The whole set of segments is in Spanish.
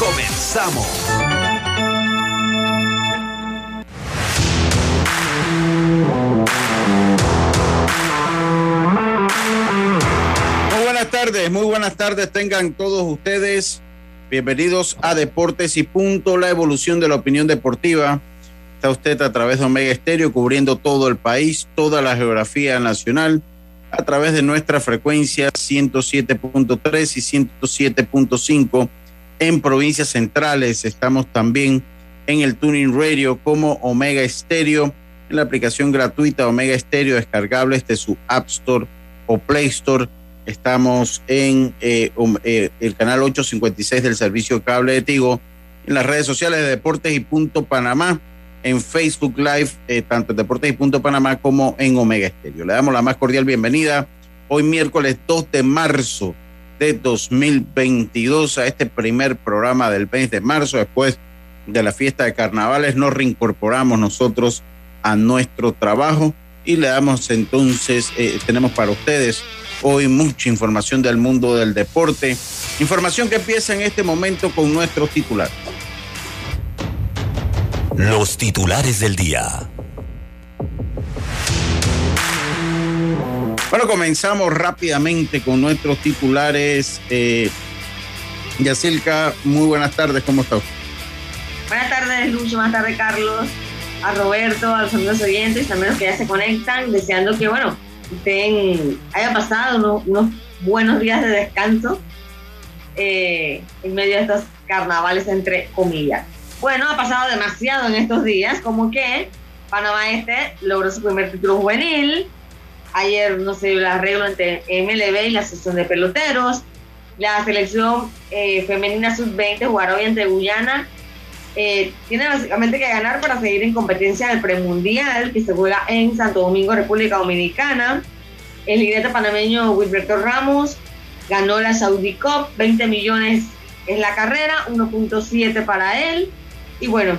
Comenzamos. Muy buenas tardes, muy buenas tardes tengan todos ustedes. Bienvenidos a Deportes y Punto, la evolución de la opinión deportiva. Está usted a través de Omega Estéreo cubriendo todo el país, toda la geografía nacional, a través de nuestra frecuencia 107.3 y 107.5 en provincias centrales. Estamos también en el Tuning Radio como Omega Estéreo, en la aplicación gratuita Omega Estéreo descargable desde su App Store o Play Store. Estamos en eh, eh, el canal 856 del servicio cable de Tigo, en las redes sociales de Deportes y Punto Panamá, en Facebook Live, eh, tanto en Deportes y Punto Panamá como en Omega Estéreo. Le damos la más cordial bienvenida hoy miércoles 2 de marzo de 2022 a este primer programa del mes de marzo. Después de la fiesta de carnavales nos reincorporamos nosotros a nuestro trabajo y le damos entonces, eh, tenemos para ustedes hoy mucha información del mundo del deporte. Información que empieza en este momento con nuestros titulares. los titulares del día. Bueno, comenzamos rápidamente con nuestros titulares. Eh, Yacilca, muy buenas tardes, ¿cómo está usted? Buenas tardes, Lucho, buenas tardes, Carlos, a Roberto, a los amigos oyentes, también los que ya se conectan, deseando que, bueno, estén, haya pasado unos, unos buenos días de descanso eh, en medio de estos carnavales, entre comillas. Bueno, ha pasado demasiado en estos días, como que Panamá Este logró su primer título juvenil. Ayer no se el arreglo entre MLB y la Asociación de Peloteros. La selección eh, femenina sub-20 jugará hoy entre Guyana. Eh, tiene básicamente que ganar para seguir en competencia del premundial que se juega en Santo Domingo, República Dominicana. El ligreta panameño Wilberto Ramos ganó la Saudi Cup, 20 millones en la carrera, 1.7 para él. Y bueno,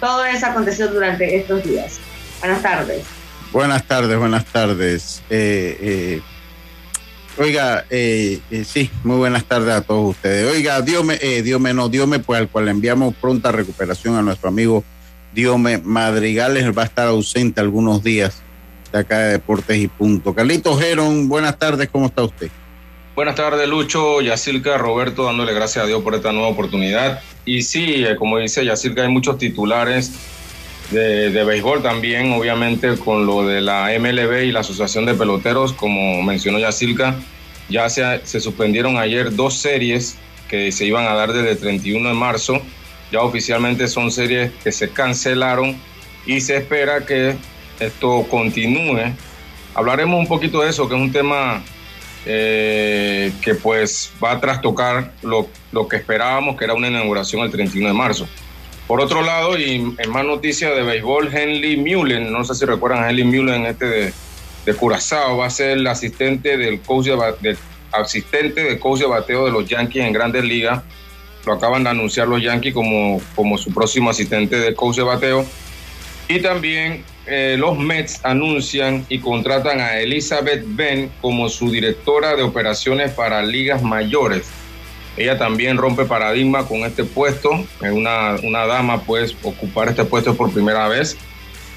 todo eso aconteció durante estos días. Buenas tardes. Buenas tardes, buenas tardes. Eh, eh, oiga, eh, eh, sí, muy buenas tardes a todos ustedes. Oiga, Diome, eh, Diome no, Diome, pues al cual enviamos pronta recuperación a nuestro amigo Diome Madrigales, va a estar ausente algunos días de acá de Deportes y Punto. Carlitos Geron, buenas tardes, ¿cómo está usted? Buenas tardes, Lucho, Yacilca, Roberto, dándole gracias a Dios por esta nueva oportunidad. Y sí, eh, como dice Yacilca, hay muchos titulares de, de, béisbol también, obviamente con lo de la MLB y la Asociación de Peloteros, como mencionó Yacilca, ya se, se suspendieron ayer dos series que se iban a dar desde el 31 de marzo. Ya oficialmente son series que se cancelaron y se espera que esto continúe. Hablaremos un poquito de eso, que es un tema eh, que pues va a trastocar lo, lo, que esperábamos, que era una inauguración el 31 de marzo. Por otro lado, y en más noticias de béisbol, Henley Mullen, no sé si recuerdan a Henley Mullen, este de, de Curazao, va a ser el asistente del coach de, de, asistente de coach de bateo de los Yankees en Grandes Ligas. Lo acaban de anunciar los Yankees como, como su próximo asistente de coach de bateo. Y también eh, los Mets anuncian y contratan a Elizabeth Ben como su directora de operaciones para ligas mayores. Ella también rompe paradigma con este puesto. Una, una dama puede ocupar este puesto por primera vez.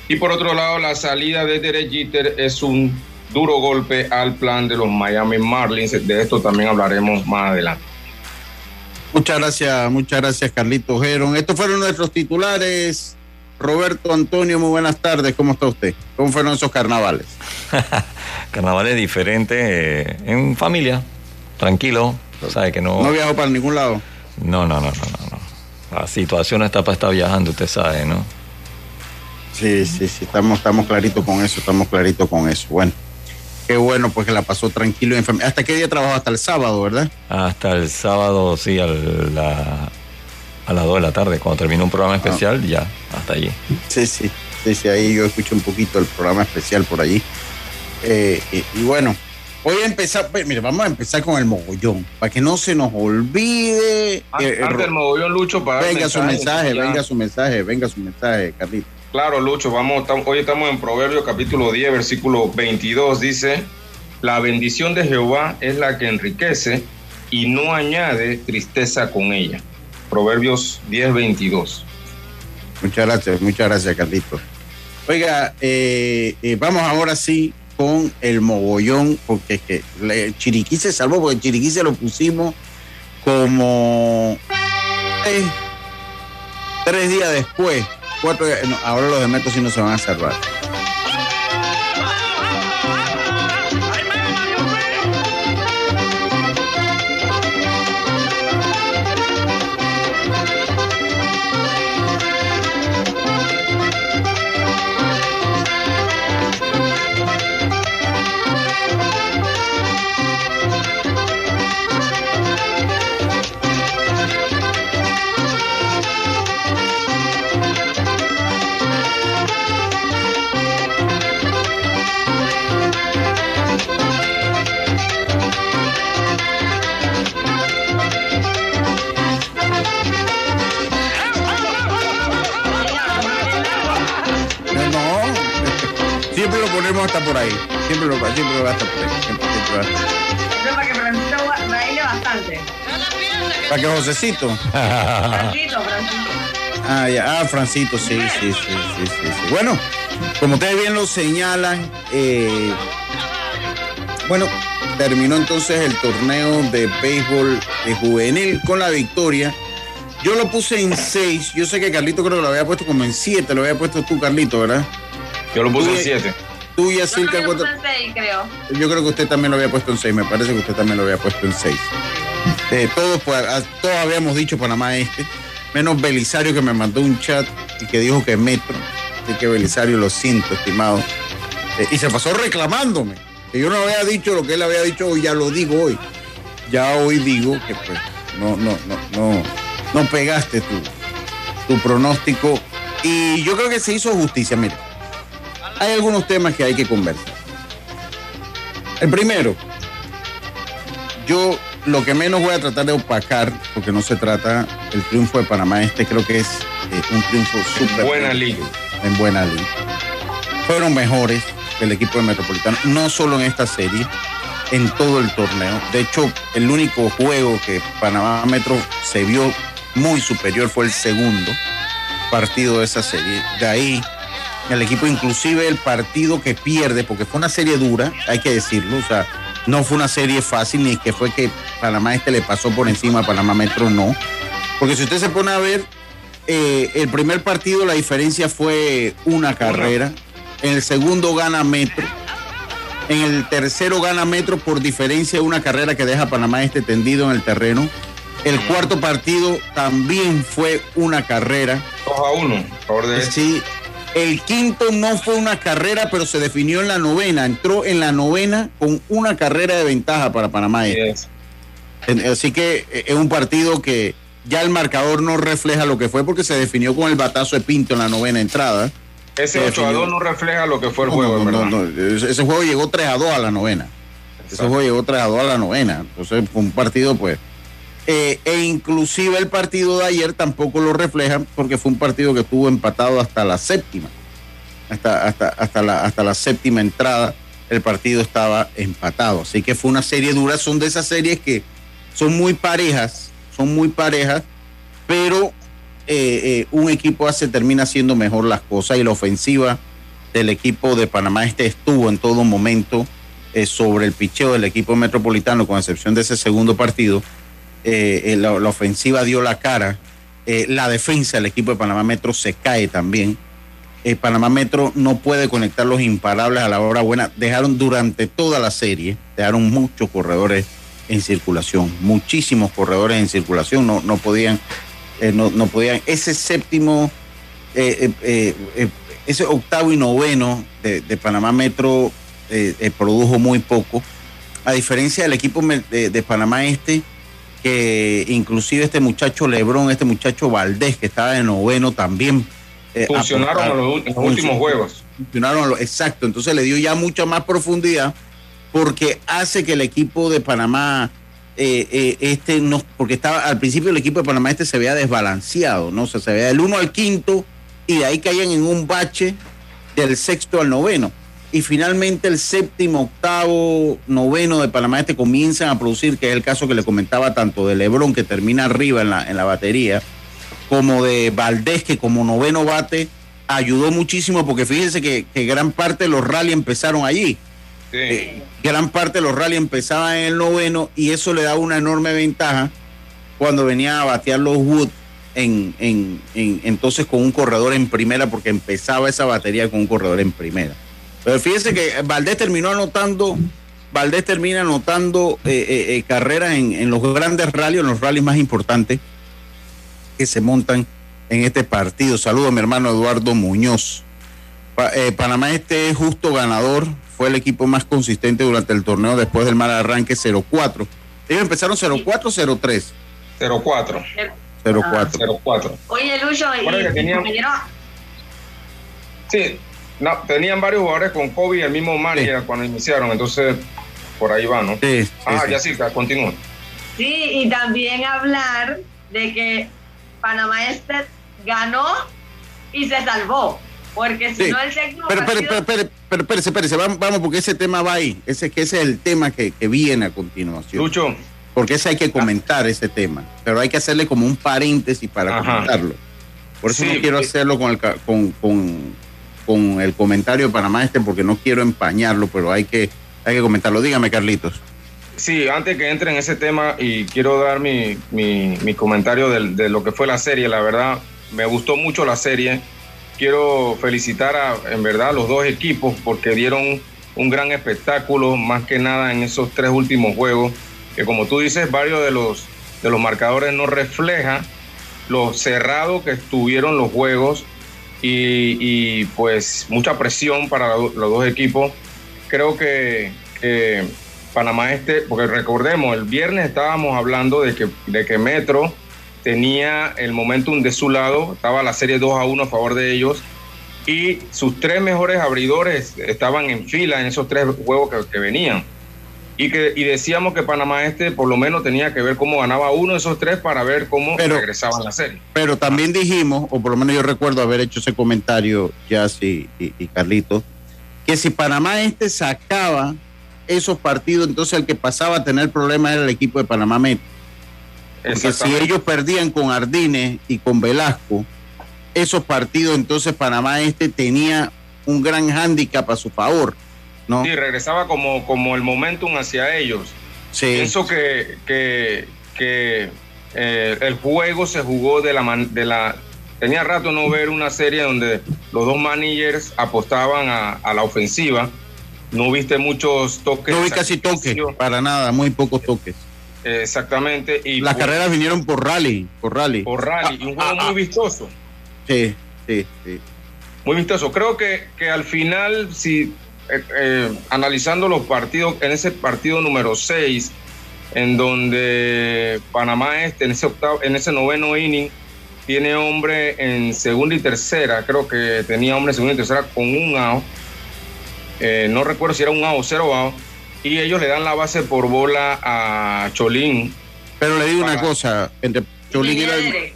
Y por otro lado, la salida de Derek Jeter es un duro golpe al plan de los Miami Marlins. De esto también hablaremos más adelante. Muchas gracias, muchas gracias, Carlitos Geron. Estos fueron nuestros titulares. Roberto Antonio, muy buenas tardes. ¿Cómo está usted? ¿Cómo fueron esos carnavales? carnavales diferentes, eh, en familia, tranquilo. ¿Sabe que no, no viajó para ningún lado? No, no, no, no, no. La situación está para estar viajando, usted sabe, ¿no? Sí, sí, sí, estamos, estamos claritos con eso, estamos claritos con eso. Bueno, qué bueno, pues que la pasó tranquilo. ¿Hasta qué día trabajó? Hasta el sábado, ¿verdad? Hasta el sábado, sí, al, la, a las 2 de la tarde, cuando termina un programa especial, ya, hasta allí. Sí, sí, sí, sí, ahí yo escucho un poquito el programa especial por allí. Eh, y, y bueno, voy a empezar, pues, mire, vamos a empezar con el mogollón, para que no se nos olvide. Eh, Antes del mogollón, Lucho, para venga su mensaje, ya. venga su mensaje, venga su mensaje, Carlito. Claro, Lucho, vamos, tam- hoy estamos en Proverbios capítulo 10, versículo 22, dice, la bendición de Jehová es la que enriquece y no añade tristeza con ella. Proverbios 10, 22. Muchas gracias, muchas gracias, Carlito. Oiga, eh, eh, vamos ahora sí con el mogollón, porque es que le- Chiriquí se salvó, porque Chiriquí se lo pusimos como eh, tres días después, cuatro días, ahora los de Metro sí no se van a salvar. Ponemos hasta por ahí, siempre lo, siempre va hasta por ahí, siempre, siempre va hasta- Eso para que Francisco ba- baile bastante. Para que Josecito. Francisco, Francisco. Ah, ya. Ah, Francito, sí, sí, sí, sí, sí, sí. Bueno, como ustedes bien lo señalan, eh, bueno, terminó entonces el torneo de béisbol de juvenil con la victoria. Yo lo puse en seis. Yo sé que Carlito creo que lo había puesto como en siete. Lo había puesto tú, Carlito, ¿verdad? Yo lo puse en Uy. 7. Tú y Yo Yacirca, también lo ¿cuánto- puse en seis, creo. Yo creo que usted también lo había puesto en seis. Me parece que usted también lo había puesto en seis. Eh, todos, pues, a- todos habíamos dicho Panamá este, menos Belisario que me mandó un chat y que dijo que Metro. Así que Belisario lo siento, estimado. Eh, y se pasó reclamándome. Que yo no había dicho lo que él había dicho hoy, ya lo digo hoy. Ya hoy digo que pues no, no, no, no, no pegaste tu, tu pronóstico. Y yo creo que se hizo justicia. Mira, hay algunos temas que hay que conversar. El primero, yo lo que menos voy a tratar de opacar, porque no se trata el triunfo de Panamá este, creo que es eh, un triunfo súper. Buena liga. En buena liga. Fueron mejores que el equipo de Metropolitano, no solo en esta serie, en todo el torneo. De hecho, el único juego que Panamá Metro se vio muy superior fue el segundo partido de esa serie. De ahí, el equipo, inclusive el partido que pierde, porque fue una serie dura, hay que decirlo, o sea, no fue una serie fácil, ni que fue que Panamá este le pasó por encima a Panamá Metro, no. Porque si usted se pone a ver, eh, el primer partido la diferencia fue una carrera, en el segundo gana Metro, en el tercero gana Metro por diferencia de una carrera que deja a Panamá este tendido en el terreno. El cuarto partido también fue una carrera. 2 a 1, a favor de. Sí, el quinto no fue una carrera, pero se definió en la novena. Entró en la novena con una carrera de ventaja para Panamá. Yes. Así que eh, es un partido que ya el marcador no refleja lo que fue porque se definió con el batazo de Pinto en la novena entrada. Ese Se 8 a definió. 2 no refleja lo que fue el No, juego, no, verdad. Ese juego llegó 3 a 2 a la novena. Ese juego llegó 3 a 2 a la novena. Entonces fue un partido, pues. Eh, e inclusive el partido de ayer tampoco lo refleja porque fue un partido que estuvo empatado hasta la séptima. Hasta, hasta, hasta, la, hasta la séptima entrada el partido estaba empatado. Así que fue una serie dura. Son de esas series que son muy parejas, son muy parejas, pero eh, eh, un equipo hace, termina haciendo mejor las cosas y la ofensiva del equipo de Panamá este estuvo en todo momento eh, sobre el picheo del equipo metropolitano, con excepción de ese segundo partido. Eh, eh, la, ofensiva dio la cara. Eh, la defensa del equipo de Panamá Metro se cae también. Panamá Metro no puede conectar los imparables a la hora buena. Dejaron durante toda la serie, dejaron muchos corredores en circulación, muchísimos corredores en circulación, no, no podían, no, no podían. Ese séptimo, ese octavo y noveno de, de Panamá Metro produjo muy poco. A diferencia del equipo de Panamá Este, que inclusive este muchacho Lebrón, este muchacho Valdés, que estaba de noveno también. Eh, funcionaron en los, últimos juegos. Funcionaron, exacto. Entonces le dio ya mucha más profundidad porque hace que el equipo de Panamá eh, eh, este no, porque estaba al principio el equipo de Panamá este se veía desbalanceado, ¿no? O sea, se veía del 1 al quinto y de ahí caían en un bache del sexto al noveno. Y finalmente el séptimo, octavo, noveno de Panamá este comienzan a producir, que es el caso que le comentaba tanto de Lebrón, que termina arriba en la, en la batería, como de Valdés, que como noveno bate ayudó muchísimo, porque fíjense que, que gran parte de los rally empezaron allí. Eh, gran parte de los rally empezaban en el noveno y eso le daba una enorme ventaja cuando venía a batear los Wood en, en, entonces con un corredor en primera, porque empezaba esa batería con un corredor en primera. Pero fíjense que Valdés terminó anotando, Valdés termina anotando eh, eh, eh, carreras en, en, los grandes rallies, en los rallies más importantes que se montan en este partido. Saludo a mi hermano Eduardo Muñoz. Panamá este justo ganador, fue el equipo más consistente durante el torneo después del mal arranque 0-4. Ellos empezaron 0-4 0-3. 0-4. 0-4. Oye, Lucho, y tenían... Sí, no, tenían varios jugadores con COVID, el mismo manager cuando iniciaron, entonces por ahí va, ¿no? Sí, ah, ya sí, continúa. Sí, y también hablar de que Panamá Este ganó y se salvó. Porque si no el sexto pero, pero, pero, pero, pero, espérese, vamos, vamos, porque ese tema va ahí. Ese, que ese es el tema que, que viene a continuación. Lucho. Porque ese hay que comentar ese tema. Pero hay que hacerle como un paréntesis para comentarlo. Por eso no quiero hacerlo con, el, con, con, con el comentario de Panamá Este porque no quiero empañarlo, pero hay que, hay que comentarlo. Dígame, Carlitos. Sí, antes que entre en ese tema y quiero dar mi, mi, comentario de, lo que fue la serie, la verdad me gustó mucho la serie. Quiero felicitar a, en verdad, los dos equipos porque dieron un gran espectáculo, más que nada en esos tres últimos juegos, que como tú dices, varios de los, de los marcadores no reflejan lo cerrado que estuvieron los juegos y, pues mucha presión para los, dos equipos. Creo que, Panamá Este, porque recordemos, el viernes estábamos hablando de que, de que Metro tenía el momentum de su lado, estaba la serie 2 a 1 a favor de ellos y sus tres mejores abridores estaban en fila en esos tres juegos que, venían. Y, que, y decíamos que Panamá Este por lo menos tenía que ver cómo ganaba uno de esos tres para ver cómo regresaban la serie. Pero también dijimos, o por lo menos yo recuerdo haber hecho ese comentario, ya y, y Carlito, que si Panamá Este sacaba esos partidos, entonces el que pasaba a tener problemas era el equipo de Panamá Metro. Porque si ellos perdían con Ardines y con Velasco, esos partidos, entonces Panamá Este tenía un gran hándicap a su favor. ¿No? Sí, regresaba como, como el momentum hacia ellos. Sí. Pienso que, que, que eh, el juego se jugó de la, de la... Tenía rato no ver una serie donde los dos managers apostaban a, a la ofensiva. No viste muchos toques. No vi casi toques, para nada, muy pocos toques. Exactamente. Y Las carreras vinieron por rally, por rally. Por rally, y un juego muy vistoso. Sí, sí, sí. Muy vistoso. Creo que, que al final, si eh, eh, analizando los partidos, en ese partido número 6, en donde Panamá Este, en ese octavo, en ese noveno inning, tiene hombre en segunda y tercera, creo que tenía hombre en segunda y tercera con un out. Eh, no recuerdo si era un out o cero out y ellos le dan la base por bola a Cholín. Pero le digo una cosa, entre Cholín venía, Derek.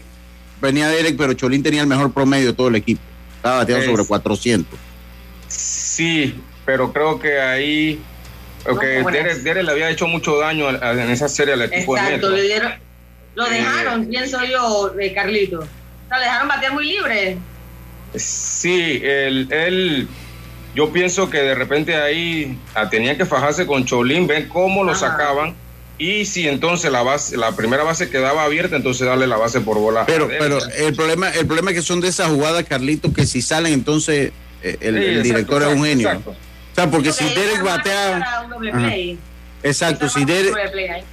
venía Derek, pero Cholín tenía el mejor promedio de todo el equipo. Estaba bateando sobre 400. Sí, pero creo que ahí okay, Derek, le había hecho mucho daño en esa serie al equipo Exacto, de le dieron, lo eh, dejaron, pienso yo, de Carlito. O sea, le dejaron batear muy libre. Sí, él, él yo pienso que de repente ahí ah, tenía que fajarse con Cholín, ver cómo lo sacaban. Y si entonces la base, la primera base quedaba abierta, entonces darle la base por bola. Pero, pero el problema, el problema es que son de esas jugadas, Carlitos, que si salen, entonces eh, el, director es un genio. O sea, porque si Derek batea. Exacto, si Derek,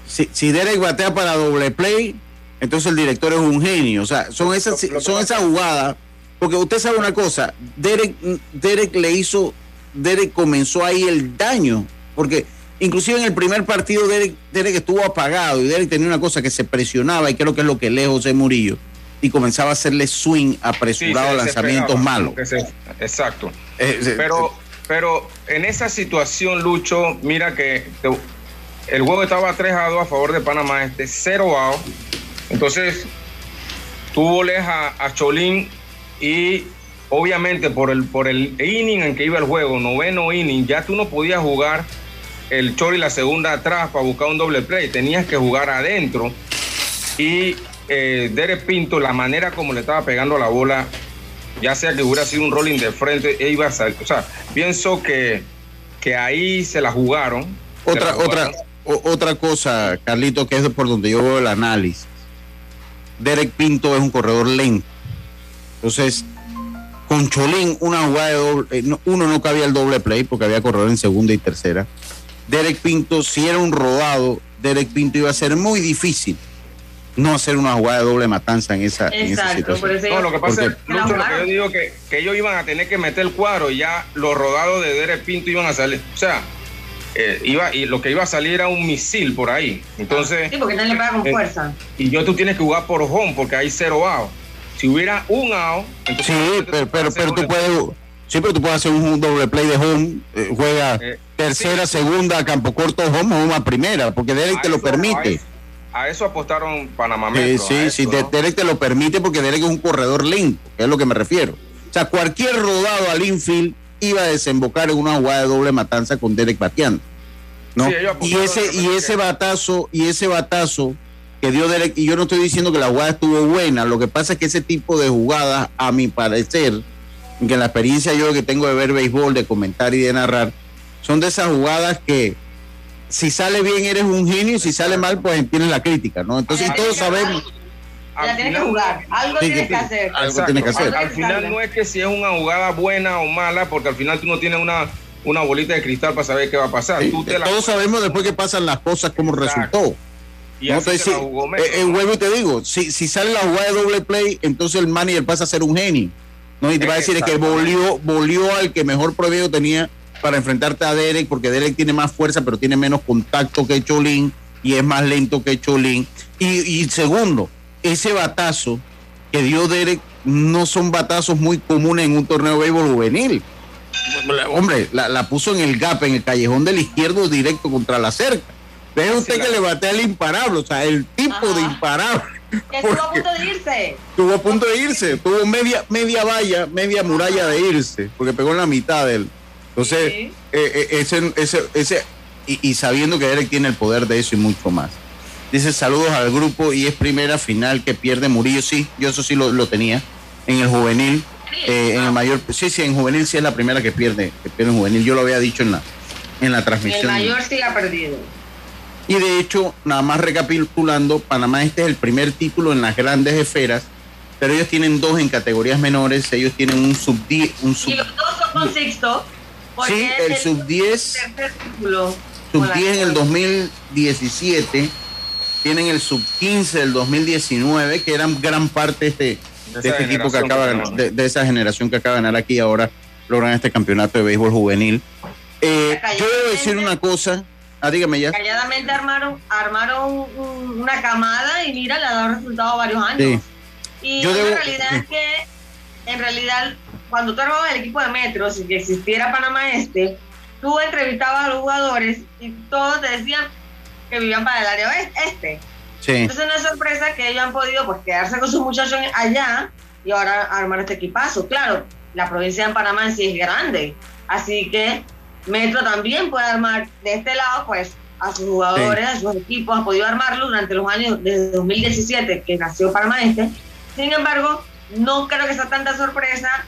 si, Derek batea para doble play, entonces el director es un genio. O sea, son esas, son esas jugadas porque usted sabe una cosa, Derek, Derek le hizo, Derek comenzó ahí el daño, porque Inclusive en el primer partido Derek, Derek estuvo apagado y Derek tenía una cosa que se presionaba y creo que es lo que lee José Murillo y comenzaba a hacerle swing apresurado, Sí, lanzamientos malos. se- exacto. Eh, Pero, pero en esa situación, Lucho, mira que el juego estaba 3 a 2 a favor de Panamá, este 0 out. Entonces, tuvo leja a Cholín y obviamente por el, por el inning en que iba el juego, noveno inning, ya tú no podías jugar el Chori la segunda atrás para buscar un doble play, tenías que jugar adentro. Y eh, Pinto, la manera como le estaba pegando la bola, ya sea que hubiera sido un rolling de frente, e iba a salir. O sea, pienso que, que ahí se la jugaron. Otra, la jugaron. otra, o- otra cosa, Carlito, que es por donde yo veo el análisis. Derek Pinto es un corredor lento. Entonces, con Cholín, una jugada de doble, eh, no- uno no cabía el doble play porque había corredor en segunda y tercera. Derek Pinto, si era un rodado, Derek Pinto iba a ser muy difícil no hacer una jugada de doble matanza en esa, en esa Exacto, por situación. eso No, lo que pasa es, Porque- Lucho, lo que yo digo que, que ellos iban a tener que meter el cuadro y ya los rodados de Derek Pinto iban a salir. O sea, eh, iba, y lo que iba a salir era un misil por ahí. Entonces, Sí, porque no le pega con Eh, fuerza. y yo tú tienes que jugar por home porque hay cero out. Si hubiera un out, entonces Sí, pero, pero, pero tú puedes, sí, pero tú puedes hacer un doble play de home, eh, juega Eh, tercera, sí. segunda, campo corto, home, home a primera, porque Derek te lo eso- permite. A, eso apostaron Panamá Eh, Metro. sí, sí, ¿no? Derek te lo permite porque Derek es un corredor lento, que es lo que me refiero. O sea, cualquier rodado al infield iba a desembocar en una jugada de doble matanza con Derek bateando. ¿no? Sí, y ese, y ese batazo, y ese batazo que dio Derek, y yo no estoy diciendo que la jugada estuvo buena, lo que pasa es que ese tipo de jugadas, a mi parecer, que la experiencia yo que tengo de ver béisbol, de comentar y de narrar, son de esas jugadas que si sale bien eres un genio y si sale mal pues tienes la crítica, ¿no? Entonces todos tienes sabemos... Ya tienes que final- jugar. Algo Sí, tienes que- hacer. algo Exacto. tiene que hacer. Al, al final no es que si es una jugada buena o mala, porque al final tú no tienes una, una bolita de cristal para saber qué va a pasar. Sí, Tú te la todos juegas sabemos después que pasan las cosas cómo Exacto. resultó. y ¿no? Entonces, la Metro, eh, eh, te digo, si, si sale la jugada de doble play, entonces el manager pasa a ser un genio. ¿no? Y te va a decir que volvió, volvió al que mejor promedio tenía para enfrentarte a Derek, porque Derek tiene más fuerza, pero tiene menos contacto que Cholín y es más lento que Cholín. Y, y segundo, ese batazo que dio Derek no son batazos muy comunes en un torneo de béisbol juvenil. Hombre, la, la puso en el gap, en el callejón del izquierdo, directo contra la cerca. Ve usted que le batea el imparable, o sea, el tipo Ajá. de imparable. Estuvo a punto de irse. estuvo a punto de irse, tuvo media, media valla, media muralla de irse, porque pegó en la mitad de él. Entonces, Sí. eh, eh, ese, ese, ese, y, y sabiendo que Derek tiene el poder de eso y mucho más. Dice saludos al grupo y es primera final que pierde Murillo. Sí, yo eso sí lo, lo tenía en el juvenil. eh, en el mayor, sí, sí, en juvenil sí es la primera que pierde, que pierde en juvenil. Yo lo había dicho en la, en la El transmisión. mayor sí ha perdido. Y de hecho, nada más recapitulando, Panamá este es el primer título en las grandes esferas, pero ellos tienen dos en categorías menores, ellos tienen un sub 10, un sub, Y los dos son con Sixto. porque Sí, el sub 10, tercer título sub con la 10 en el escuela. 2017, tienen el sub 15 del 2019, que eran gran parte de este, De este equipo que acaba de, que de, de esa generación que acaba de ganar aquí y ahora logran este campeonato de béisbol juvenil. Eh, yo debo decir una cosa, ah, dígame ya. Calladamente armaron, armaron un- una camada y mira, le ha dado resultado varios años. Sí. Y Yo la debo- realidad sí. es que, en realidad, cuando tú armabas el equipo de Metro, si que existiera Panamá Este, tú entrevistabas a los jugadores y todos te decían que vivían para el área este. Sí. Entonces no es sorpresa que ellos han podido pues quedarse con sus muchachos allá y ahora armar este equipazo. Claro, la provincia de Panamá en sí es grande, así que Metro también puede armar de este lado pues a sus jugadores, a sus equipos, ha podido armarlo durante los años desde 2017 que nació Panamá Este. Sin embargo, no creo que sea tanta sorpresa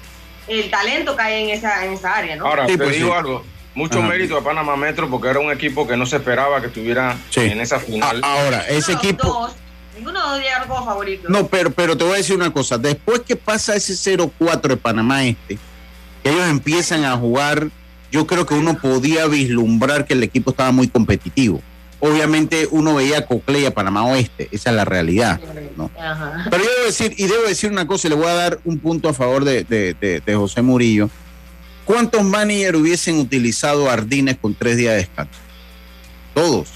el talento que hay en esa, en esa área, ¿no? Ahora, Sí, te pues, digo sí. algo. Mucho Ajá. mérito a Panamá Metro porque era un equipo que no se esperaba que estuviera Sí. en esa A- final. ahora, ese equipo... dos- ninguno de los dos llegaron como favoritos. No, pero, pero te voy a decir una cosa. Después que pasa ese 0-4 de Panamá Este, que ellos empiezan a jugar, yo creo que uno podía vislumbrar que el equipo estaba muy competitivo. Obviamente uno veía a Cocle y a Panamá Oeste, esa es la realidad. ¿no? Ajá. Pero yo debo decir, y debo decir una cosa, y le voy a dar un punto a favor de, de- de- de José Murillo. ¿Cuántos managers hubiesen utilizado Ardines con tres días de descanso? todos.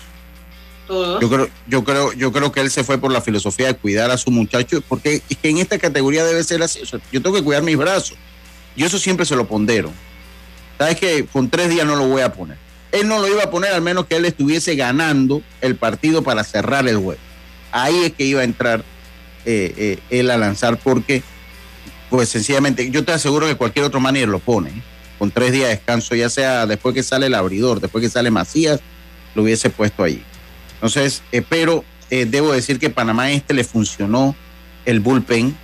Todos. Yo creo, yo creo, yo creo que él se fue por la filosofía de cuidar a su muchacho, porque es que en esta categoría debe ser así. O sea, yo tengo que cuidar mis brazos. Y eso siempre se lo pondero. Sabes que con tres días no lo voy a poner. Él no lo iba a poner al menos que él estuviese ganando el partido para cerrar el juego. Ahí es que iba a entrar eh, eh, él a lanzar porque, pues sencillamente, yo te aseguro que cualquier otro manager lo pone. ¿eh? Con tres días de descanso, ya sea después que sale el abridor, después que sale Macías, lo hubiese puesto allí. Entonces, pero debo decir que Panamá este le funcionó el bullpen,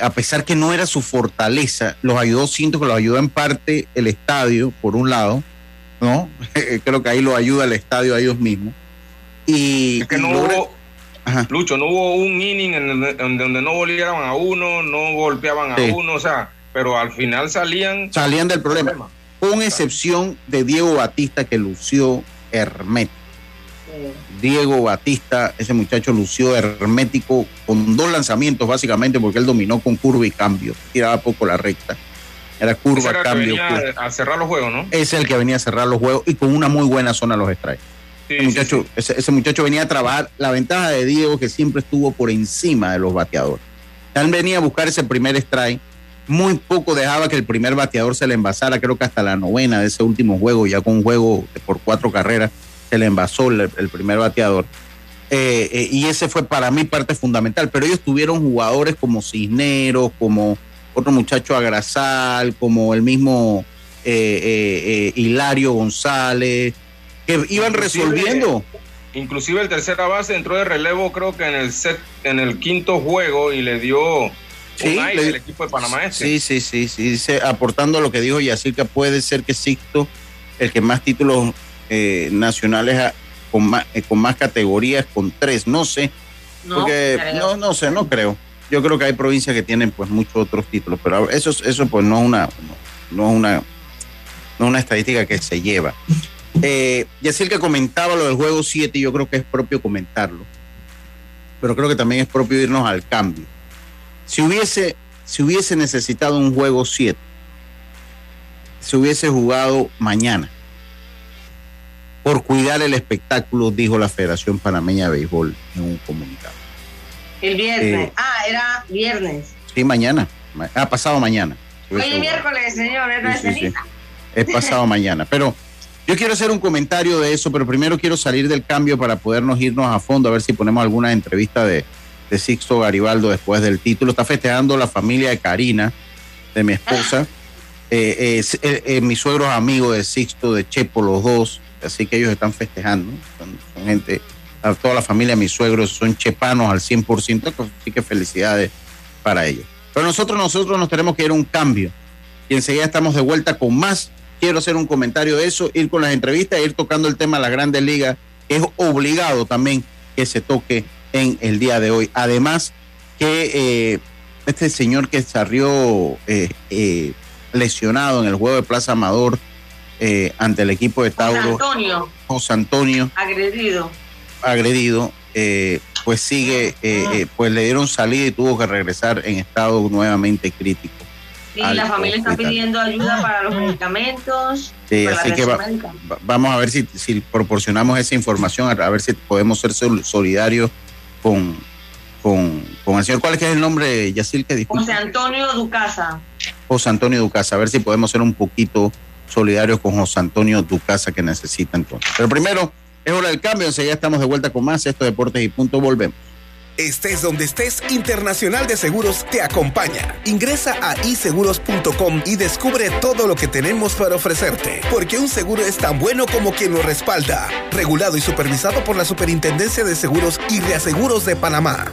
a pesar que no era su fortaleza, los ayudó, siento que los ayudó en parte el estadio, por un lado, ¿no? Creo que ahí lo ayuda el estadio a ellos mismos. Y, Es que y no logra- hubo, Ajá. Lucho, no hubo un inning en donde, en donde no a uno, no golpeaban a uno, o sea, pero al final salían. salían del problema. Con excepción de Diego Batista que lució hermético. Diego Batista, ese muchacho lució hermético con dos lanzamientos básicamente porque él dominó con curva y cambio. Tiraba poco la recta. Era curva, era el que cambio. venía curva. a cerrar los juegos, ¿no? Es el que venía a cerrar los juegos y con una muy buena zona los strikes. Sí, Ese muchacho, sí. Ese, ese muchacho venía a trabajar. La ventaja de Diego que siempre estuvo por encima de los bateadores. Él venía a buscar ese primer strike. Muy poco dejaba que el primer bateador se le envasara. Creo que hasta la novena de ese último juego, ya con un juego por cuatro carreras, se le envasó el, el primer bateador. Eh, eh, y ese fue para mí parte fundamental. Pero ellos tuvieron jugadores como Cisneros, como otro muchacho Agrasal, como el mismo eh, eh, eh, Hilario González, que iban Inclusive- resolviendo. Inclusive el tercera base entró de relevo, creo que en el set, en el quinto juego y le dio Sí, un aire le- al equipo de Panamá este. Sí, sí, sí, sí. Dice, aportando a lo que dijo Yacir, que puede ser que Sixto, el que más títulos eh, nacionales ha- con más, eh, con más categorías, con tres, no sé. No, porque no, no sé, no creo. Yo creo que hay provincias que tienen pues muchos otros títulos, pero eso, eso pues no es una, no, no es una, no es una estadística que se lleva. Eh, Yacir que comentaba lo del juego 7, yo creo que es propio comentarlo, pero creo que también es propio irnos al cambio. Si hubiese, si hubiese necesitado un juego 7, se hubiese jugado mañana. Por cuidar el espectáculo, dijo la Federación Panameña de Béisbol en un comunicado. El viernes. Eh, ah, era viernes. Sí, mañana. Ma- Ha pasado mañana. Hoy es miércoles, señor, es Sí, sí, sí. ceniza. Es pasado mañana. Pero yo quiero hacer un comentario de eso, pero primero quiero salir del cambio para podernos irnos a fondo, a ver si ponemos alguna entrevista de, de Sixto Garibaldo después del título. Está festejando la familia de Karina, de mi esposa. Eh, eh, eh, eh, mis suegros amigos de Sixto, de Chepo, los dos. Así que ellos están festejando. Son, son gente, a toda la familia, mis suegros son chepanos al 100%, así que felicidades para ellos. Pero nosotros, nosotros nos tenemos que ir a un cambio y enseguida estamos de vuelta con más. Quiero hacer un comentario de eso, ir con las entrevistas, e ir tocando el tema de las grandes ligas. Es obligado también que se toque en el día de hoy. Además, que eh, este señor que salió eh, eh, lesionado en el juego de Plaza Amador eh, ante el equipo de José Tauro, Antonio, José Antonio, agredido. Agredido, eh, pues sigue, eh, eh, pues le dieron salida y tuvo que regresar en estado nuevamente crítico. Al la familia está hospital. pidiendo ayuda para los medicamentos. Sí, así que va- vamos a ver si, si proporcionamos esa información, a, ver si podemos ser sol- solidarios con, con, con el señor. ¿Cuál es, que es el nombre, Yacil, que? José Antonio Ducasa. José Antonio Ducasa, a ver si podemos ser un poquito solidarios con José Antonio Ducasa que necesita entonces. Pero primero, es hora del cambio, enseguida estamos de vuelta con más, esto Deportes y Punto, volvemos. Estés donde estés, Internacional de Seguros te acompaña. Ingresa a iseguros.com y descubre todo lo que tenemos para ofrecerte. Porque un seguro es tan bueno como quien lo respalda. Regulado y supervisado por la Superintendencia de Seguros y Reaseguros de Panamá.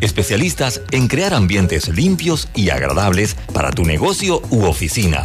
especialistas en crear ambientes limpios y agradables para tu negocio u oficina.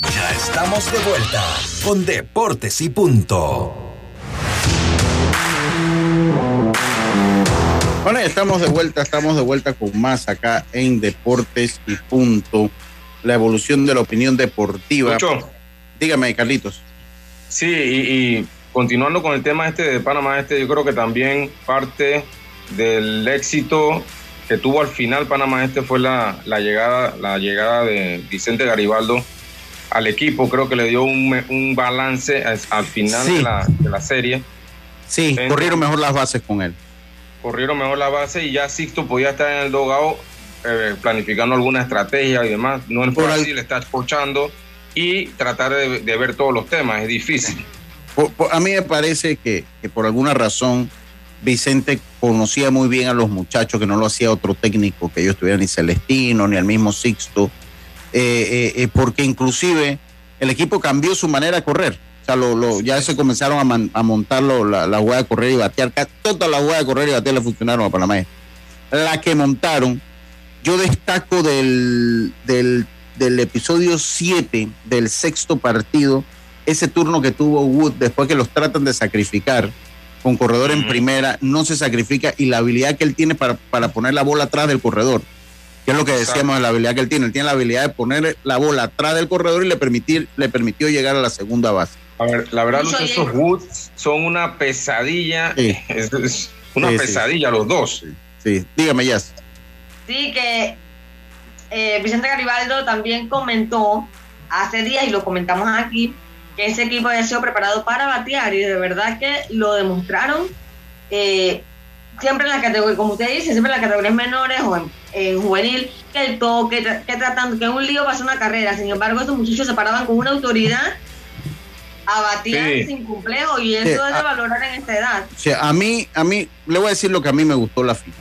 Ya estamos de vuelta con Deportes y Punto. Bueno, estamos de vuelta, estamos de vuelta con más acá en Deportes y Punto. La evolución de la opinión deportiva. Lucho. Dígame, Carlitos. Sí, y, y continuando con el tema este de Panamá Este, yo creo que también parte del éxito que tuvo al final Panamá Este fue la, la llegada, la llegada de Vicente Garibaldo al equipo. Creo que le dio un, un balance al, al final Sí. de, la, de la serie. Sí, corrieron mejor las bases con él. Corrieron mejor la base y ya Sixto podía estar en el dogado eh, planificando alguna estrategia y demás. No es Por al- fácil estar escuchando y tratar de, de ver todos los temas. Es difícil. Por- por- a mí me parece que, que por alguna razón Vicente conocía muy bien a los muchachos, que no lo hacía otro técnico, que ellos tuvieran ni Celestino, ni el mismo Sixto, eh, eh, eh, porque inclusive el equipo cambió su manera de correr. O sea, lo, lo- ya se comenzaron a, montar la, la de correr y batear. Todas las jugadas de correr y batear le funcionaron a Panamá. La que montaron, yo destaco del, del, del episodio 7 del sexto partido, ese turno que tuvo Wood después que los tratan de sacrificar con corredor en primera, no se sacrifica y la habilidad que él tiene para, para poner la bola atrás del corredor, que es lo que decíamos de la habilidad que él tiene, él tiene la habilidad de poner la bola atrás del corredor y le, permitir, le permitió llegar a la segunda base. A ver, la verdad, y- esos Woods son una pesadilla. Sí. Es, es una Sí, sí. pesadilla los dos. Sí, dígame, Jazz. Sí, que eh, Vicente Garibaldo también comentó hace días, y lo comentamos aquí, que ese equipo había sido preparado para batear y de verdad que lo demostraron eh, siempre en las categorías, como usted dice, siempre en las categorías menores o en, en juvenil, que el toque, que tratando, que un lío pasó una carrera. Sin embargo, estos muchachos se paraban con una autoridad a batear Sí. sin complejo y eso Sí, es de valorar en esta edad. O sea, a mí, a mí, le voy a decir lo que a mí me gustó la final.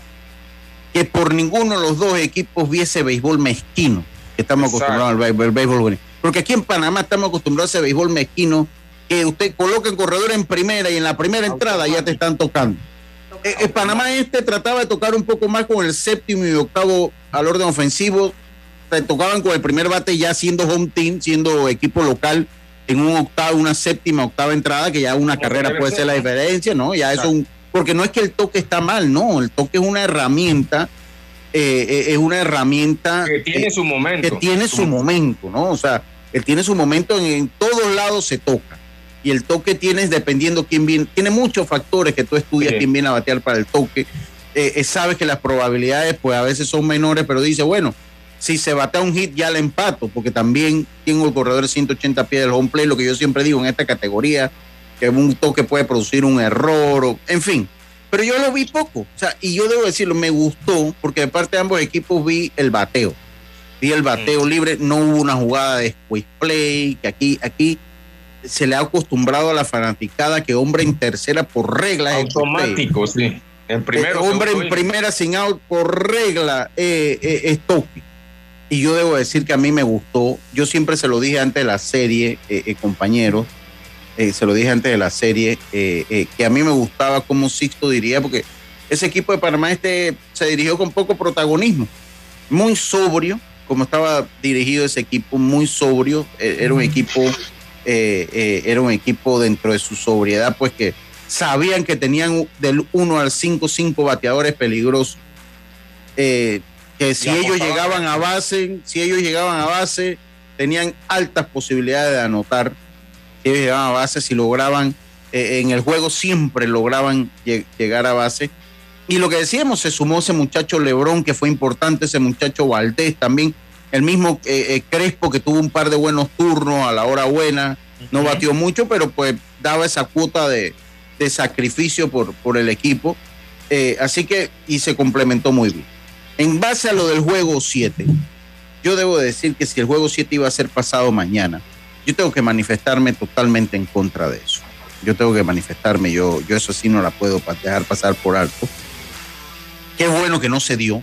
Que por ninguno de los dos equipos viese béisbol mezquino, que estamos Exacto. acostumbrados al béisbol, béisbol juvenil. Porque aquí en Panamá estamos acostumbrados a ese béisbol mezquino, que usted coloca el corredor en primera y en la primera entrada ya te están tocando. Eh, eh, Panamá este trataba de tocar un poco más con el séptimo y octavo al orden ofensivo. Se tocaban con el primer bate ya siendo home team, siendo equipo local en un octavo, una séptima, octava entrada, que ya una Como carrera puede ser, la diferencia, ¿no? Ya un, porque no es que el toque está mal, no, el toque es una herramienta, eh, eh, es una herramienta Que tiene su momento. que tiene su momento, ¿no? O sea, él tiene su momento en, en todos lados se toca. Y el toque tienes dependiendo quién viene, tiene muchos factores que tú estudias Sí. quién viene a batear para el toque. Eh, eh, sabes que las probabilidades pues a veces son menores, pero dice, bueno, si se batea un hit ya le empato, porque también tengo el corredor de 180 pies del home play, lo que yo siempre digo en esta categoría, que un toque puede producir un error, o, en fin. Pero yo lo vi poco, o sea, y yo debo decirlo, me gustó, porque de parte de ambos equipos vi el bateo vi el bateo libre, no hubo una jugada de squeeze play, que aquí, aquí se le ha acostumbrado a la fanaticada que hombre en tercera por regla es. Automático, sí. En primero. Eh, hombre en y- primera sin out por regla eh, eh, es toque. Y yo debo decir que a mí me gustó. Yo siempre se lo dije antes de la serie, eh, eh, compañeros. eh, se lo dije antes de la serie, eh, eh, que a mí me gustaba como Sixto diría, porque ese equipo de Panamá este se dirigió con poco protagonismo. Muy sobrio, como estaba dirigido ese equipo, muy sobrio. eh, era un equipo, eh, eh, era un equipo dentro de su sobriedad, pues que sabían que tenían del 1 al 5, 5 bateadores peligrosos. Eh, que si ellos llegaban a base, si ellos llegaban a base, tenían altas posibilidades de anotar. Si ellos llegaban a base, si lograban, eh, en el juego siempre lograban lle- llegar a base. Y lo que decíamos, se sumó ese muchacho Lebrón, que fue importante, ese muchacho Valdés también, el mismo eh, eh, Crespo, que tuvo un par de buenos turnos a la hora buena, no batió mucho, pero pues daba esa cuota de, de sacrificio por, por el equipo. Eh, así que, y se complementó muy bien. En base a lo del juego 7, yo debo decir que si el juego 7 iba a ser pasado mañana, yo tengo que manifestarme totalmente en contra de eso. Yo tengo que manifestarme, yo, yo eso sí no la puedo dejar pasar por alto. Qué bueno que no se dio,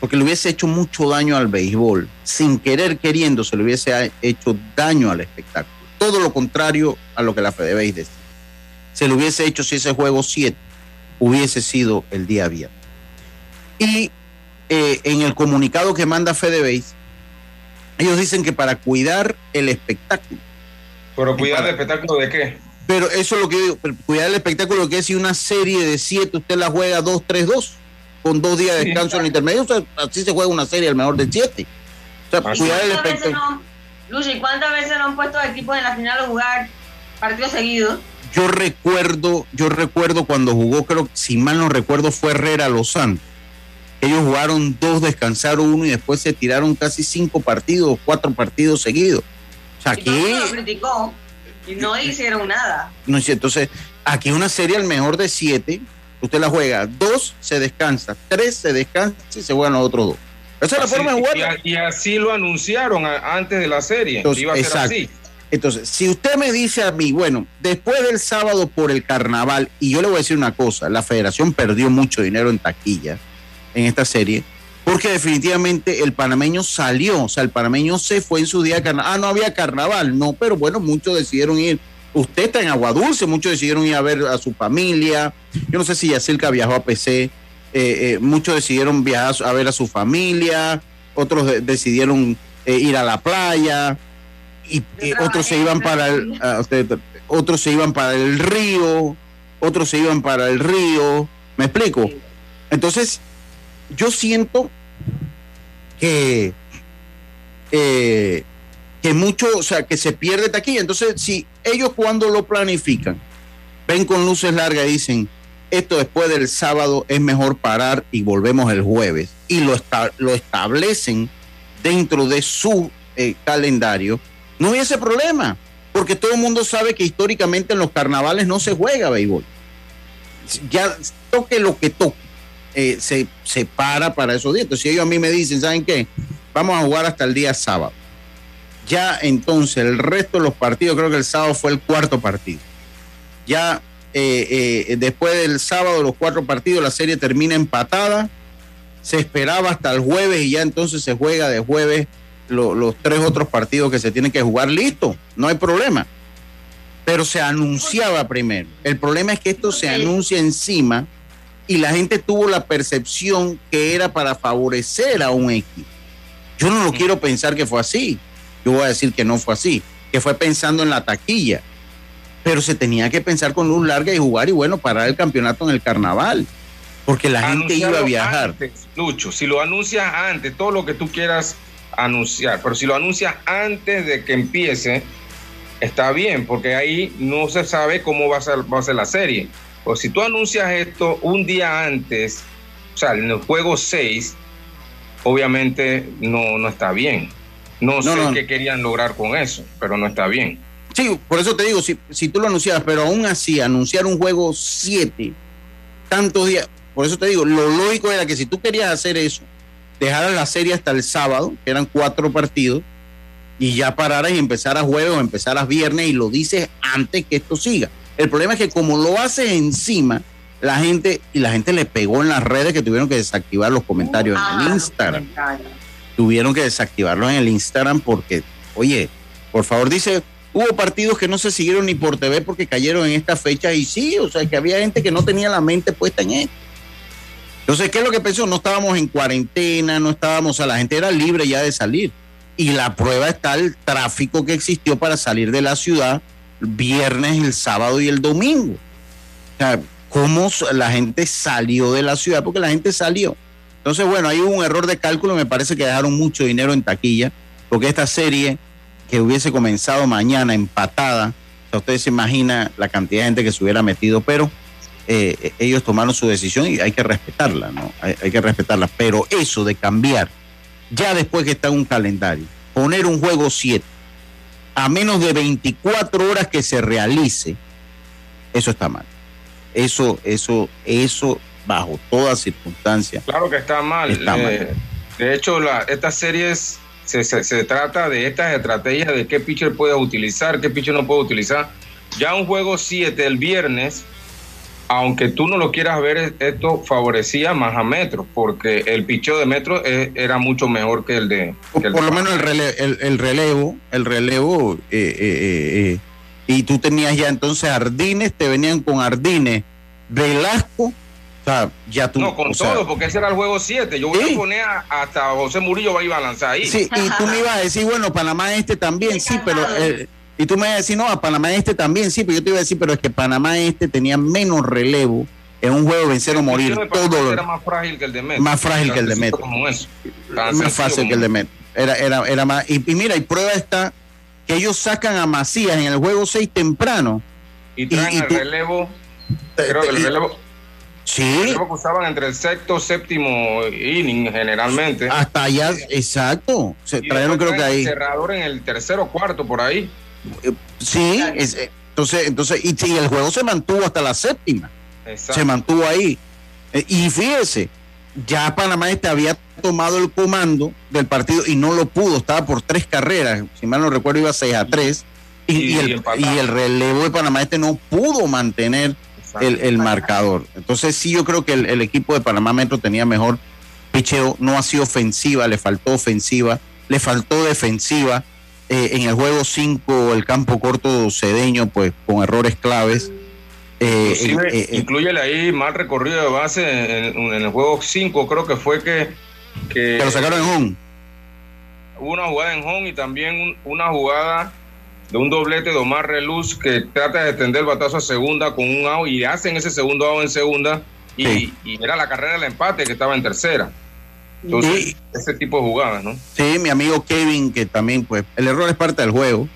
porque le hubiese hecho mucho daño al béisbol. Sin querer queriendo, se le hubiese hecho daño al espectáculo. Todo lo contrario a lo que la FedeBase decía. Se le hubiese hecho si ese juego 7 hubiese sido el día viernes. Y eh, en el comunicado que manda FedeBase, ellos dicen que para cuidar el espectáculo. ¿Pero cuidar el espectáculo de qué? Pero eso es lo que digo, cuidar el espectáculo que es si una serie de siete usted la juega 2-3-2, con dos días de descanso en el intermedio, así se juega una serie al mejor de siete. O sea, cuidar el espectáculo. Lucy, ¿cuántas veces no han puesto equipos en la final a jugar partidos seguidos? Yo recuerdo, yo recuerdo cuando jugó, creo, si mal no recuerdo, fue Herrera Los Santos ellos jugaron dos, descansaron uno y después se tiraron casi cinco partidos, cuatro partidos seguidos. O sea, aquí. Lo criticó y no hicieron nada. No, entonces, aquí una serie al mejor de siete, usted la juega, dos se descansa, tres se descansa y se juegan los otros dos. Esa es la forma de jugar. Y, así lo anunciaron antes de la serie. iba a ser así. Entonces, si usted me dice a mí, bueno, después del sábado por el carnaval, y yo le voy a decir una cosa, la federación perdió mucho dinero en taquilla en esta serie, porque definitivamente el panameño salió, o sea, el panameño se fue en su día de carnaval. Ah, no había carnaval, no, pero bueno, muchos decidieron ir. Usted está en Agua Dulce, muchos decidieron ir a ver a su familia. Yo no sé si Yacirca viajó a PC, eh, eh, muchos decidieron viajar a ver a su familia, otros decidieron eh, ir a la playa, y otros se iban para el, otros se iban para el río, otros se iban para el río. ¿Me explico? Entonces, yo siento que, eh, que mucho, o sea, que se pierde taquilla. Entonces, si ellos cuando lo planifican, ven con luces largas y dicen, esto después del sábado es mejor parar y volvemos el jueves, y lo, lo establecen dentro de su eh, calendario, no hubiese problema, porque todo el mundo sabe que históricamente en los carnavales no se juega béisbol. Ya toque lo que toque eh, se, se para para esos días. Entonces, si ellos a mí me dicen, ¿saben qué? Vamos a jugar hasta el día sábado. Ya entonces el resto de los partidos, creo que el sábado fue el cuarto partido. Ya eh, eh, después del sábado, los cuatro partidos, la serie termina empatada. Se esperaba hasta el jueves y ya entonces se juega de jueves los tres otros partidos que se tienen que jugar. Listo, no hay problema. Pero se anunciaba primero. El problema es que esto se anuncia encima y la gente tuvo la percepción que era para favorecer a un equipo. Yo no lo quiero pensar que fue así. Yo voy a decir que no fue así, que fue pensando en la taquilla. Pero se tenía que pensar con luz larga y jugar y bueno, parar el campeonato en el carnaval. Porque la gente iba a viajar. Lucho, si lo anuncias antes, todo lo que tú quieras anunciar, pero si lo anuncias antes de que empiece, está bien, porque ahí no se sabe cómo va a ser, va a ser la serie. Pues si tú anuncias esto un día antes, o sea, en el juego 6, obviamente no, no está bien. No, sé qué querían lograr con eso, pero no está bien. Sí, por eso te digo, si, si tú lo anuncias, pero aún así, anunciar un juego 7, tantos días, por eso te digo, lo lógico era que si tú querías hacer eso, dejaras la serie hasta el sábado, que eran cuatro partidos, y ya pararas y empezaras jueves o empezaras viernes y lo dices antes que esto siga. El problema es que como lo hace encima, la gente, y la gente le pegó en las redes que tuvieron que desactivar los comentarios en el Instagram. Tuvieron que desactivarlos en el Instagram porque, oye, por favor, dice, hubo partidos que no se siguieron ni por TV porque cayeron en esta fecha y sí, o sea, que había gente que no tenía la mente puesta en esto. Entonces, ¿qué es lo que pensó? No estábamos en cuarentena, no estábamos, o sea, la gente era libre ya de salir. Y la prueba está el tráfico que existió para salir de la ciudad viernes, el sábado y el domingo. O sea, cómo la gente salió de la ciudad, porque la gente salió. Entonces, bueno, hay un error de cálculo, me parece que dejaron mucho dinero en taquilla, porque esta serie que hubiese comenzado mañana empatada, o sea, ustedes se imaginan la cantidad de gente que se hubiera metido, pero eh, ellos tomaron su decisión y hay que respetarla, ¿no? Hay, hay que respetarla. Pero eso de cambiar, ya después que está un calendario, poner un juego 7, a menos de 24 horas que se realice, eso está mal. Eso, eso, eso bajo toda circunstancia. Claro que está mal. Eh, de hecho, la, estas series se, se, trata de estas estrategias de qué pitcher puedes utilizar, qué pitcher no puede utilizar. Ya un juego 7 el viernes, aunque tú no lo quieras ver, esto favorecía más a Metro, porque el picheo de Metro era mucho mejor que el de... por, lo menos el relevo, el, relevo, el relevo eh, eh, eh, y tú tenías ya entonces Ardines, te venían con Ardines, Velasco, o sea, ya tú. No, con todo, porque ese era el juego 7. Yo voy a poner hasta José Murillo va a ir a lanzar ahí. Sí, y tú me ibas a decir, bueno, Panamá este también, sí, pero. Y tú me ibas a decir, no, a Panamá este también, sí, pero yo te iba a decir, pero es que Panamá este tenía menos relevo en un juego vencer o morir. Todo era más frágil que el de Metro. Más frágil que el de Metro. Más fácil que el de Metro. Era, era, era más. Y, y mira, y prueba está que ellos sacan a Macías en el juego 6 temprano. Y traen el relevo. Creo que el relevo. Sí. Relevo usaban entre el sexto, séptimo inning generalmente. Hasta allá, exacto. Se trajeron creo que ahí. cerrador en el tercero cuarto por ahí. Eh, sí, entonces, entonces, y, y, el juego se mantuvo hasta la séptima. Exacto. Se mantuvo ahí. Eh, y fíjese, ya Panamá este había tomado el comando del partido y no lo pudo, estaba por tres carreras, si mal no recuerdo iba 6 a 3 y, el, y, el, relevo de Panamá este no pudo mantener el, marcador. Entonces sí yo creo que el, equipo de Panamá Metro tenía mejor picheo, no ha sido ofensiva, le faltó ofensiva, le faltó defensiva. Eh, en el juego 5 el campo corto cedeño pues con errores claves eh, eh, incluyele ahí mal recorrido de base en, el juego 5, creo que fue que, que, lo sacaron en home. Hubo una jugada en home y también una jugada de un doblete de Omar Reluz que trata de extender el batazo a segunda con un out y hacen ese segundo out en segunda y, era la carrera del empate que estaba en tercera. Entonces, ese tipo de jugadas, ¿no? Sí, mi amigo Kevin, que también, pues, el error es parte del juego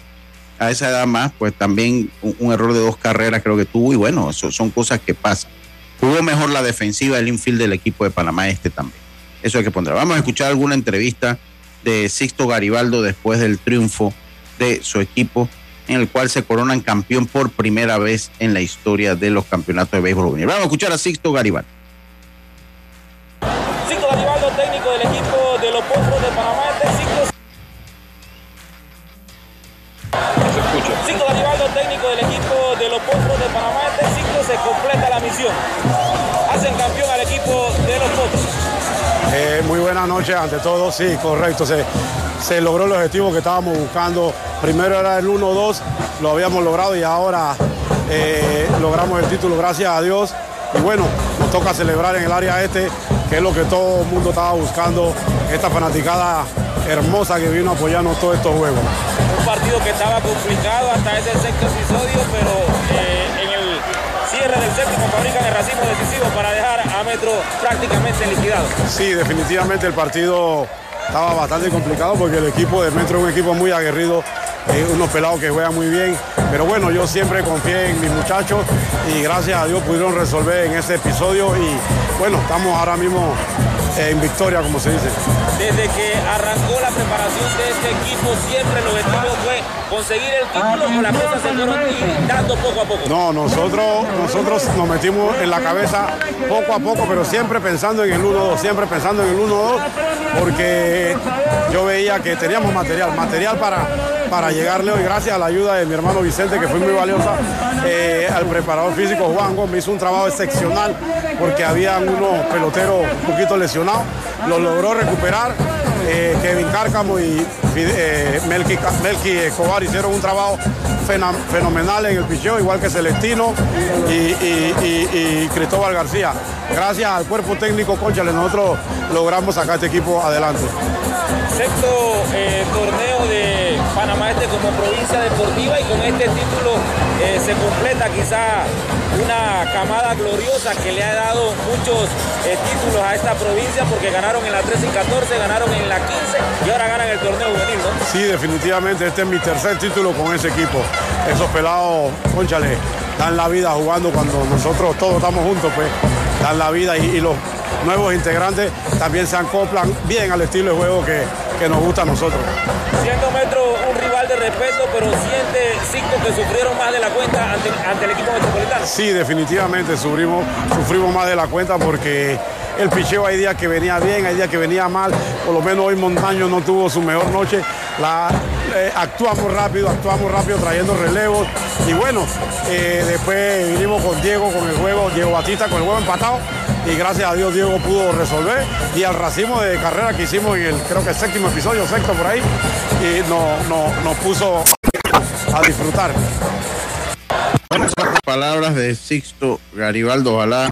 a esa edad más, pues también un, error de dos carreras creo que tuvo y bueno, eso son cosas que pasan. Jugó mejor la defensiva del infield del equipo de Panamá este también. Eso hay que poner. Vamos a escuchar alguna entrevista de Sixto Garibaldo después del triunfo de su equipo en el cual se coronan campeón por primera vez en la historia de los campeonatos de béisbol Vamos a escuchar a Sixto Garibaldo. Se completa la misión. Hacen campeón al equipo de los Potros. Eh, muy buenas noches ante todo, sí, correcto. Se, se logró el objetivo que estábamos buscando. Primero era el 1-2, lo habíamos logrado y ahora eh, logramos el título, gracias a Dios. Y bueno, nos toca celebrar en el área este, que es lo que todo el mundo estaba buscando, esta fanaticada hermosa que vino apoyarnos todos estos juegos. Un partido que estaba complicado hasta ese sexto episodio, pero eh, del séptimo fabrican el racimo decisivo para dejar a Metro prácticamente liquidado. Sí, definitivamente el partido estaba bastante complicado porque el equipo de Metro es un equipo muy aguerrido, eh, unos pelados que juegan muy bien, pero bueno, yo siempre confié en mis muchachos y gracias a Dios pudieron resolver en ese episodio y bueno, estamos ahora mismo en victoria, como se dice. Desde que arrancó la preparación de este equipo, siempre el objetivo fue conseguir el título o las cosas se fueron dando poco a poco. No, nosotros, nosotros nos metimos en la cabeza poco a poco, pero siempre pensando en el 1-2, siempre pensando en el 1-2, porque yo veía que teníamos material, material para, para llegarle hoy, gracias a la ayuda de mi hermano Vicente, que fue muy valiosa, eh, al preparador físico Juan Gómez hizo un trabajo excepcional, porque había unos peloteros un poquito lesionados lo logró recuperar. Eh, Kevin Cárcamo y eh, Melky, Escobar hicieron un trabajo fenomenal en el picheo, igual que Celestino y, Cristóbal García. Gracias al cuerpo técnico, Conchale, nosotros logramos sacar este equipo adelante. Sexto eh, torneo Panamá Este como provincia deportiva y con este título se completa quizá una camada gloriosa que le ha dado muchos eh, títulos a esta provincia porque ganaron en la 13 y 14, ganaron en la 15 y ahora ganan el torneo juvenil, ¿no? Sí, definitivamente este es mi tercer título con ese equipo. Esos pelados, conchale, dan la vida jugando cuando nosotros todos estamos juntos, pues dan la vida y, los nuevos integrantes también se acoplan bien al estilo de juego que, que nos gusta a nosotros. Siendo Metro de respeto, pero siente cinco que sufrieron más de la cuenta ante, el equipo metropolitano. Sí, definitivamente sufrimos, sufrimos más de la cuenta porque el picheo hay días que venía bien, hay días que venía mal, por lo menos hoy Montaño no tuvo su mejor noche, eh, actuamos rápido, actuamos rápido trayendo relevos. Y bueno, eh, después vinimos con Diego con el juego, Diego Batista con el juego empatado y gracias a Dios Diego pudo resolver y al racimo de carrera que hicimos en el creo que séptimo episodio, sexto por ahí, y nos no, nos puso a disfrutar. Buenas palabras de Sixto Garibaldo, ojalá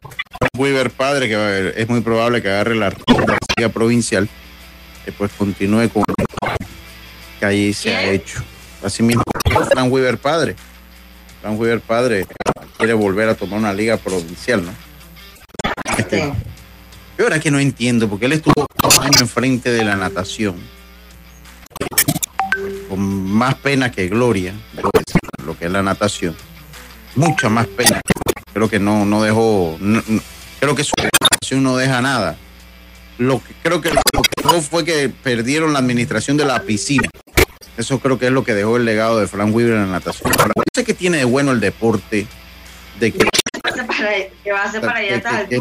Weaver padre, que es muy probable que agarre la liga provincial, después continúe con que allí se ha hecho. Así mismo, Frank Weaver padre. Frank Weaver padre quiere volver a tomar una liga provincial, ¿no? Este, yo ahora que no entiendo, porque él estuvo un año enfrente de la natación, con más pena que gloria, lo que es la natación mucha más pena. Creo que no, no dejó, creo que su administración no deja nada. Lo que creo que lo que dejó fue que perdieron la administración de la piscina. Eso creo que es lo que dejó el legado de Frank Weaver en la natación. No sé qué tiene de bueno el deporte, de que, que va a ser para allá que,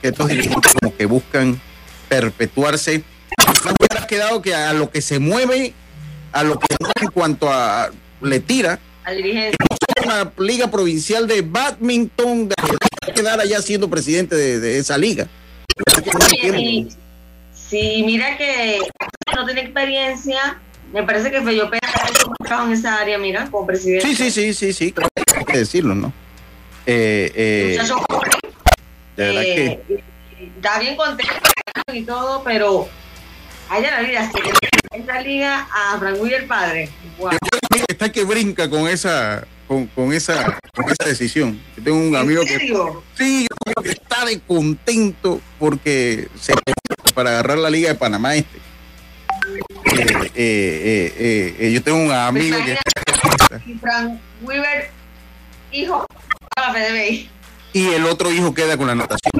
que, estos, dirigentes como que buscan perpetuarse. Ha quedado que a lo que se mueve, a lo que en cuanto a le tira. Una liga provincial de badminton, de quedar allá siendo presidente de, esa liga. Sí, mira que no tiene experiencia, me parece que Fello Pérez en esa área, mira, como presidente. Sí, sí, sí, sí, sí, hay que decirlo, ¿no? Eh, eh, de verdad que... Eh, está bien contento y todo, pero allá la vida, esa liga a Frank el padre. Está que brinca con esa, con, con, esa, con esa decisión. Yo tengo un amigo que sí, que está de contento porque se para agarrar la liga de Panamá este. Eh, eh, eh, yo tengo un amigo que y Frank Weaver, hijo, y el otro hijo queda con la natación.